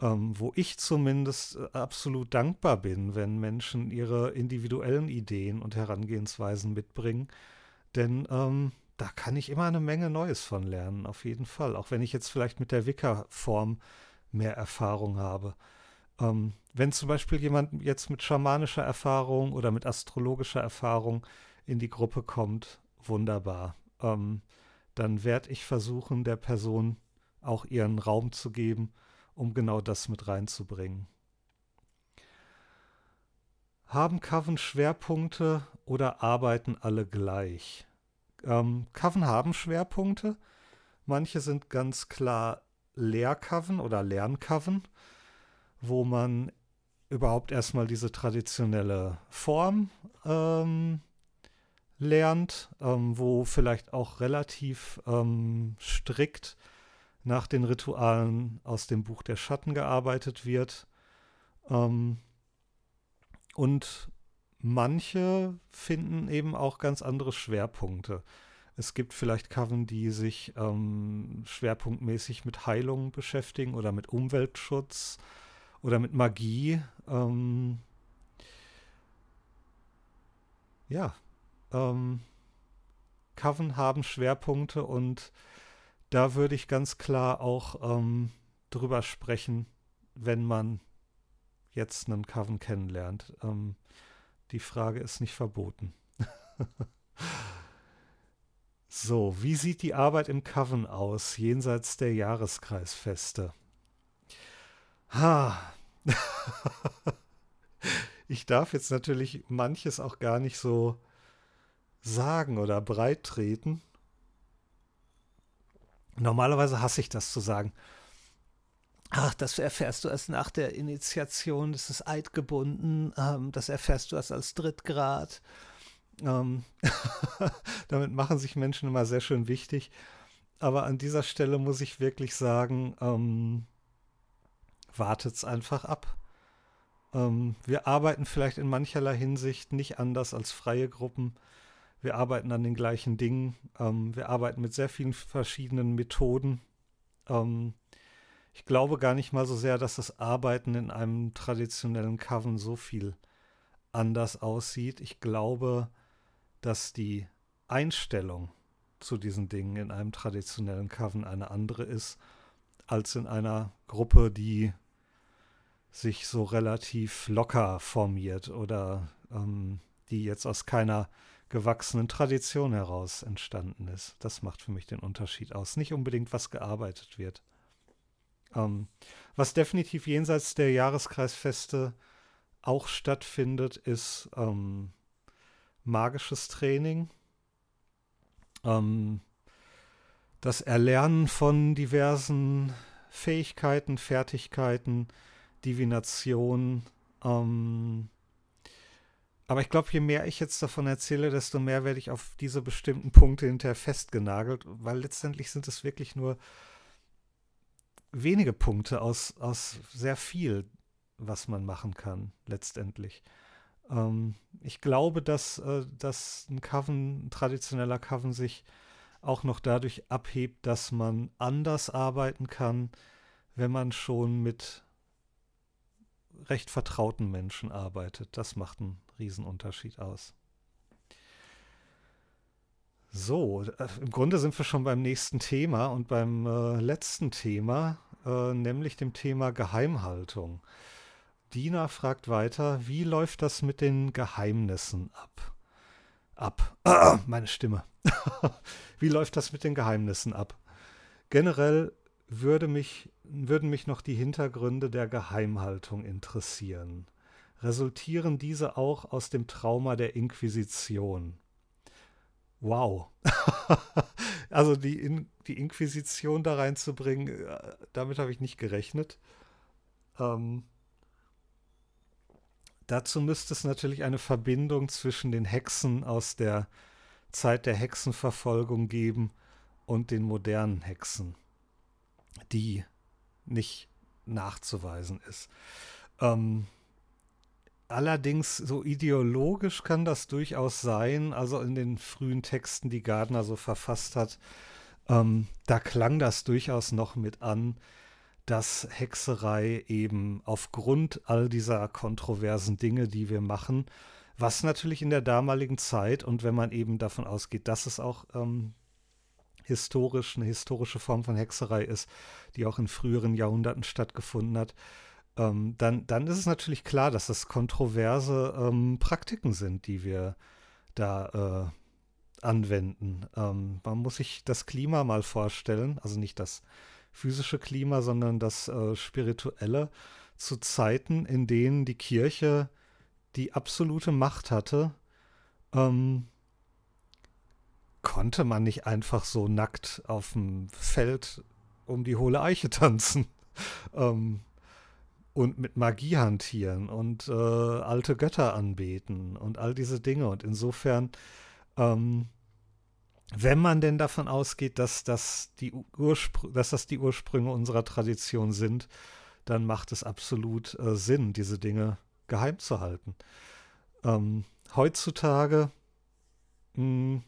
Speaker 1: ähm, wo ich zumindest äh, absolut dankbar bin, wenn Menschen ihre individuellen Ideen und Herangehensweisen mitbringen. Denn ähm, da kann ich immer eine Menge Neues von lernen, auf jeden Fall. Auch wenn ich jetzt vielleicht mit der Wicca-Form mehr Erfahrung habe. Ähm, wenn zum Beispiel jemand jetzt mit schamanischer Erfahrung oder mit astrologischer Erfahrung in die Gruppe kommt, wunderbar. Ähm, dann werde ich versuchen, der Person auch ihren Raum zu geben, um genau das mit reinzubringen. Haben Coven Schwerpunkte oder arbeiten alle gleich? Ähm, Coven haben Schwerpunkte. Manche sind ganz klar Lehrcoven oder Lerncoven wo man überhaupt erstmal diese traditionelle Form ähm, lernt, ähm, wo vielleicht auch relativ ähm, strikt nach den Ritualen aus dem Buch der Schatten gearbeitet wird. Ähm, und manche finden eben auch ganz andere Schwerpunkte. Es gibt vielleicht Coven, die sich ähm, schwerpunktmäßig mit Heilung beschäftigen oder mit Umweltschutz oder mit Magie. Ähm, ja, ähm, Coven haben Schwerpunkte und da würde ich ganz klar auch ähm, drüber sprechen, wenn man jetzt einen Coven kennenlernt. Ähm, die Frage ist nicht verboten. <laughs> so, wie sieht die Arbeit im Coven aus, jenseits der Jahreskreisfeste? Ha. <laughs> ich darf jetzt natürlich manches auch gar nicht so sagen oder breit treten. Normalerweise hasse ich das zu sagen. Ach, das erfährst du erst nach der Initiation, das ist eidgebunden, ähm, das erfährst du erst als Drittgrad. Ähm, <laughs> damit machen sich Menschen immer sehr schön wichtig. Aber an dieser Stelle muss ich wirklich sagen, ähm, wartet es einfach ab. Ähm, wir arbeiten vielleicht in mancherlei Hinsicht nicht anders als freie Gruppen. Wir arbeiten an den gleichen Dingen. Ähm, wir arbeiten mit sehr vielen verschiedenen Methoden. Ich glaube gar nicht mal so sehr, dass das Arbeiten in einem traditionellen Coven so viel anders aussieht. Ich glaube, dass die Einstellung zu diesen Dingen in einem traditionellen Coven eine andere ist, als in einer Gruppe, die sich so relativ locker formiert oder ähm, die jetzt aus keiner gewachsenen Tradition heraus entstanden ist. Das macht für mich den Unterschied aus. Nicht unbedingt, was gearbeitet wird. Ähm, was definitiv jenseits der Jahreskreisfeste auch stattfindet, ist ähm, magisches Training. Ähm, das Erlernen von diversen Fähigkeiten, Fertigkeiten, Divination. Ähm, aber ich glaube, je mehr ich jetzt davon erzähle, desto mehr werde ich auf diese bestimmten Punkte hinterher festgenagelt, weil letztendlich sind es wirklich nur wenige Punkte aus, aus sehr viel, was man machen kann, letztendlich. Ähm, ich glaube, dass, äh, dass ein Coven, ein traditioneller Coven sich auch noch dadurch abhebt, dass man anders arbeiten kann, wenn man schon mit recht vertrauten Menschen arbeitet. Das macht einen Riesenunterschied aus. So, äh, im Grunde sind wir schon beim nächsten Thema und beim äh, letzten Thema, äh, nämlich dem Thema Geheimhaltung. Dina fragt weiter, wie läuft das mit den Geheimnissen ab? Ab. Ah, <clears throat> meine Stimme. <laughs> wie läuft das mit den Geheimnissen ab? Generell würde mich, würden mich noch die Hintergründe der Geheimhaltung interessieren. Resultieren diese auch aus dem Trauma der Inquisition? Wow. <laughs> also die, In die Inquisition da reinzubringen, äh, damit habe ich nicht gerechnet. Ähm, dazu müsste es natürlich eine Verbindung zwischen den Hexen aus der Zeit der Hexenverfolgung geben und den modernen Hexen die nicht nachzuweisen ist. Ähm, allerdings, so ideologisch kann das durchaus sein. Also in den frühen Texten, die Gardner so verfasst hat, ähm, da klang das durchaus noch mit an, dass Hexerei eben aufgrund all dieser kontroversen Dinge, die wir machen, was natürlich in der damaligen Zeit und wenn man eben davon ausgeht, dass es auch ähm, historisch, eine historische Form von Hexerei ist, die auch in früheren Jahrhunderten stattgefunden hat, ähm, dann, dann ist es natürlich klar, dass das kontroverse ähm, Praktiken sind, die wir da äh, anwenden. Ähm, man muss sich das Klima mal vorstellen, also nicht das physische Klima, sondern das äh, spirituelle, zu Zeiten, in denen die Kirche die absolute Macht hatte, ähm, konnte man nicht einfach so nackt auf dem Feld um die hohle Eiche tanzen <laughs> ähm, und mit Magie hantieren und äh, alte Götter anbeten und all diese Dinge. Und insofern, ähm, wenn man denn davon ausgeht, dass das, die dass das die Ursprünge unserer Tradition sind, dann macht es absolut äh, Sinn, diese Dinge geheim zu halten. Ähm, heutzutage mh, hm,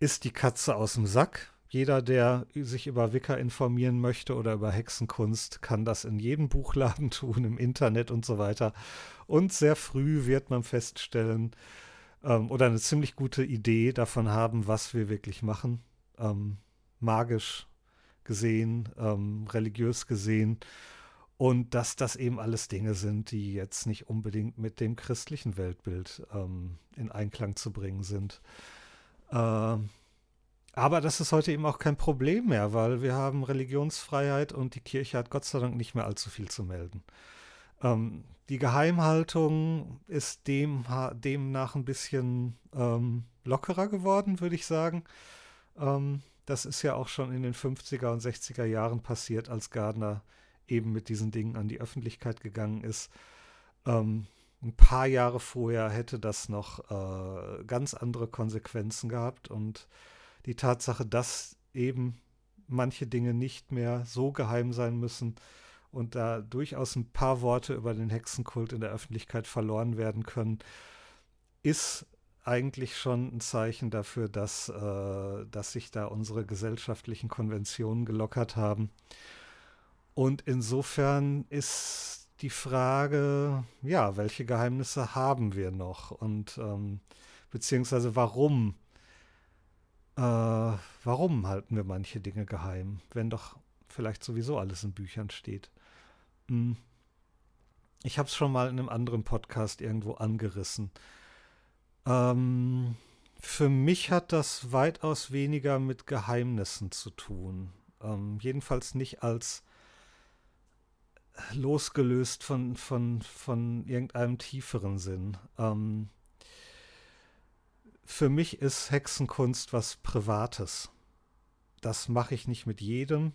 Speaker 1: ist die Katze aus dem Sack. Jeder, der sich über Wicca informieren möchte oder über Hexenkunst, kann das in jedem Buchladen <laughs> tun, im Internet und so weiter. Und sehr früh wird man feststellen ähm, oder eine ziemlich gute Idee davon haben, was wir wirklich machen. Ähm, magisch gesehen, ähm, religiös gesehen. Und dass das eben alles Dinge sind, die jetzt nicht unbedingt mit dem christlichen Weltbild ähm, in Einklang zu bringen sind. Äh, aber das ist heute eben auch kein Problem mehr, weil wir haben Religionsfreiheit und die Kirche hat Gott sei Dank nicht mehr allzu viel zu melden. Ähm, die Geheimhaltung ist dem, demnach ein bisschen ähm, lockerer geworden, würde ich sagen. Ähm, das ist ja auch schon in den 50er und 60er Jahren passiert, als Gardner eben mit diesen Dingen an die Öffentlichkeit gegangen ist. Ähm, ein paar Jahre vorher hätte das noch äh, ganz andere Konsequenzen gehabt und die Tatsache, dass eben manche Dinge nicht mehr so geheim sein müssen und da durchaus ein paar Worte über den Hexenkult in der Öffentlichkeit verloren werden können, ist eigentlich schon ein Zeichen dafür, dass, äh, dass sich da unsere gesellschaftlichen Konventionen gelockert haben. Und insofern ist die Frage, ja, welche Geheimnisse haben wir noch und ähm, beziehungsweise warum äh, warum halten wir manche Dinge geheim, wenn doch vielleicht sowieso alles in Büchern steht. Hm. Ich habe es schon mal in einem anderen Podcast irgendwo angerissen. Ähm, für mich hat das weitaus weniger mit Geheimnissen zu tun. Ähm, jedenfalls nicht als losgelöst von, von, von irgendeinem tieferen Sinn. Ähm, für mich ist Hexenkunst was Privates. Das mache ich nicht mit jedem.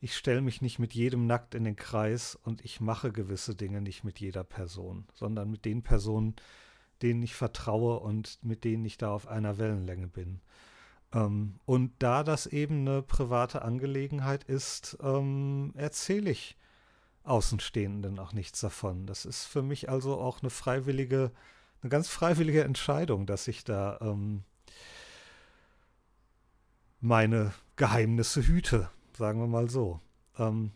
Speaker 1: Ich stelle mich nicht mit jedem nackt in den Kreis und ich mache gewisse Dinge nicht mit jeder Person, sondern mit den Personen, denen ich vertraue und mit denen ich da auf einer Wellenlänge bin. Ähm, und da das eben eine private Angelegenheit ist, ähm, erzähle ich Außenstehenden auch nichts davon. Das ist für mich also auch eine freiwillige, eine ganz freiwillige Entscheidung, dass ich da ähm, meine Geheimnisse hüte, sagen wir mal so. Ähm,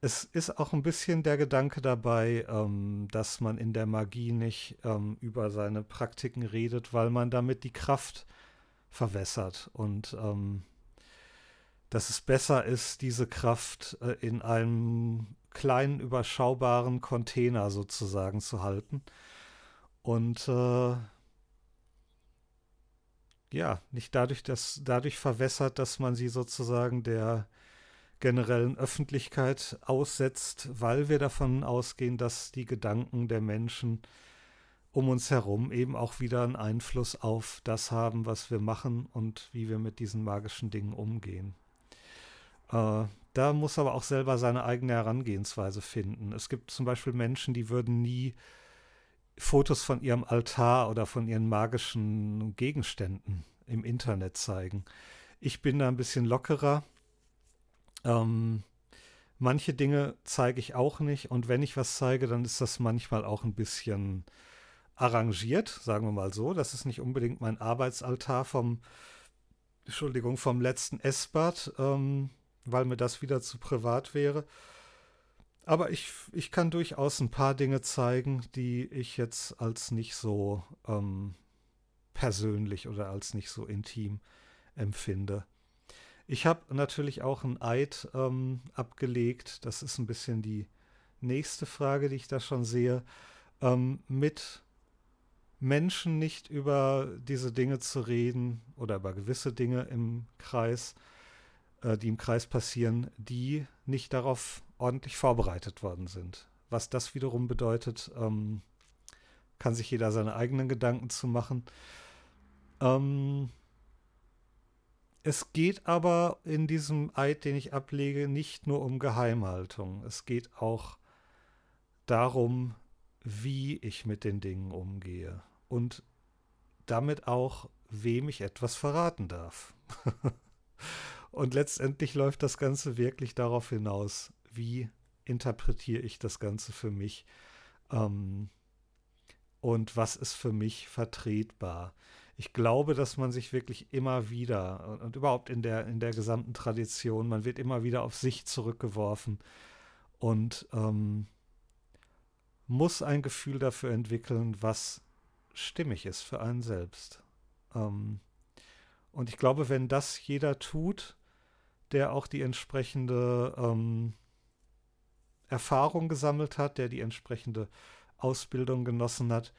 Speaker 1: es ist auch ein bisschen der Gedanke dabei, ähm, dass man in der Magie nicht ähm, über seine Praktiken redet, weil man damit die Kraft verwässert und ähm, dass es besser ist, diese Kraft äh, in einem kleinen, überschaubaren Container sozusagen zu halten. Und äh, ja, nicht dadurch, dass dadurch verwässert, dass man sie sozusagen der generellen Öffentlichkeit aussetzt, weil wir davon ausgehen, dass die Gedanken der Menschen um uns herum eben auch wieder einen Einfluss auf das haben, was wir machen und wie wir mit diesen magischen Dingen umgehen. Äh, da muss aber auch selber seine eigene Herangehensweise finden. Es gibt zum Beispiel Menschen, die würden nie Fotos von ihrem Altar oder von ihren magischen Gegenständen im Internet zeigen. Ich bin da ein bisschen lockerer. Ähm, manche Dinge zeige ich auch nicht und wenn ich was zeige, dann ist das manchmal auch ein bisschen arrangiert, sagen wir mal so. Das ist nicht unbedingt mein Arbeitsaltar vom, Entschuldigung, vom letzten S-Bad. Ähm, weil mir das wieder zu privat wäre. Aber ich, ich kann durchaus ein paar Dinge zeigen, die ich jetzt als nicht so ähm, persönlich oder als nicht so intim empfinde. Ich habe natürlich auch ein Eid ähm, abgelegt. Das ist ein bisschen die nächste Frage, die ich da schon sehe. Ähm, mit Menschen nicht über diese Dinge zu reden oder über gewisse Dinge im Kreis, äh, die im Kreis passieren, die nicht darauf ordentlich vorbereitet worden sind. Was das wiederum bedeutet, ähm, kann sich jeder seine eigenen Gedanken zu machen. Ähm, es geht aber in diesem Eid, den ich ablege, nicht nur um Geheimhaltung. Es geht auch darum, wie ich mit den Dingen umgehe und damit auch, wem ich etwas verraten darf. <laughs> Und letztendlich läuft das Ganze wirklich darauf hinaus, wie interpretiere ich das Ganze für mich ähm, und was ist für mich vertretbar. Ich glaube, dass man sich wirklich immer wieder und, und überhaupt in der, in der gesamten Tradition, man wird immer wieder auf sich zurückgeworfen und ähm, muss ein Gefühl dafür entwickeln, was stimmig ist für einen selbst. Ähm, und ich glaube, wenn das jeder tut, der auch die entsprechende ähm, Erfahrung gesammelt hat, der die entsprechende Ausbildung genossen hat,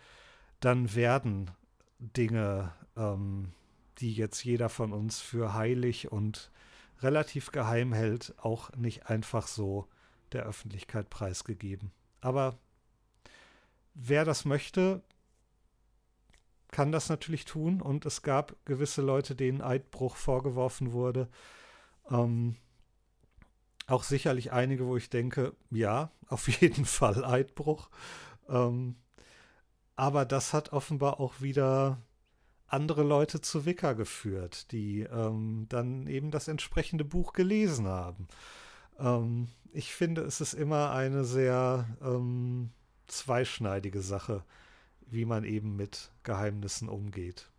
Speaker 1: dann werden Dinge, ähm, die jetzt jeder von uns für heilig und relativ geheim hält, auch nicht einfach so der Öffentlichkeit preisgegeben. Aber wer das möchte, kann das natürlich tun und es gab gewisse Leute, denen Eidbruch vorgeworfen wurde, ähm, auch sicherlich einige, wo ich denke, ja, <laughs> auf jeden Fall Eidbruch. Ähm, aber das hat offenbar auch wieder andere Leute zu Wicker geführt, die ähm, dann eben das entsprechende Buch gelesen haben. Ähm, ich finde, es ist immer eine sehr ähm, zweischneidige Sache, wie man eben mit Geheimnissen umgeht.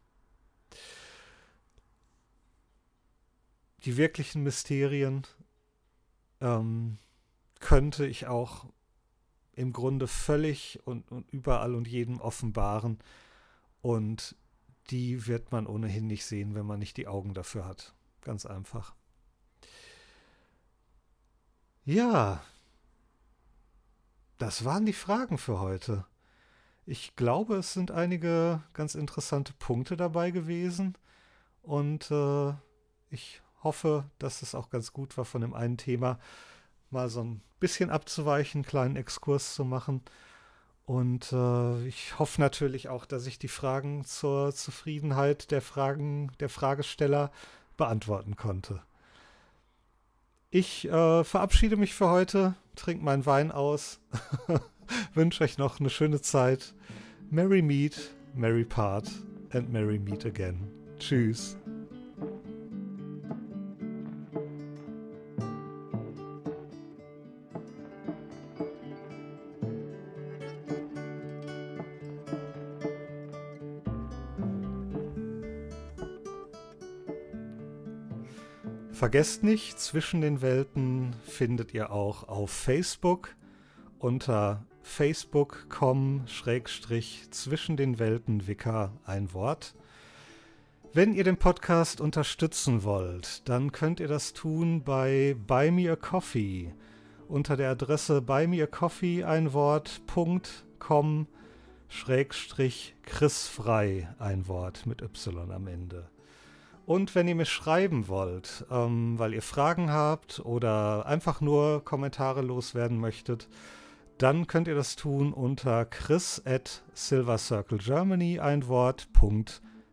Speaker 1: die wirklichen Mysterien ähm, könnte ich auch im Grunde völlig und, und überall und jedem offenbaren. Und die wird man ohnehin nicht sehen, wenn man nicht die Augen dafür hat. Ganz einfach. Ja, das waren die Fragen für heute. Ich glaube, es sind einige ganz interessante Punkte dabei gewesen und äh, ich hoffe, dass es auch ganz gut war, von dem einen Thema mal so ein bisschen abzuweichen, einen kleinen Exkurs zu machen. Und äh, ich hoffe natürlich auch, dass ich die Fragen zur Zufriedenheit der Fragen der Fragesteller beantworten konnte. Ich äh, verabschiede mich für heute, trinke meinen Wein aus, <laughs> wünsche euch noch eine schöne Zeit. Merry Meet, Merry Part and Merry Meet again. Tschüss. Vergesst nicht, zwischen den Welten findet ihr auch auf Facebook unter facebook.com zwischen den Welten Wicker ein Wort. Wenn ihr den Podcast unterstützen wollt, dann könnt ihr das tun bei Buy Me a Coffee unter der Adresse buymeacoffee ein Wort.com schrägstrich chrisfrei ein Wort mit Y am Ende. Und wenn ihr mir schreiben wollt, ähm, weil ihr Fragen habt oder einfach nur Kommentare loswerden möchtet, dann könnt ihr das tun unter chris at silvercirclegermany ein Wort.de.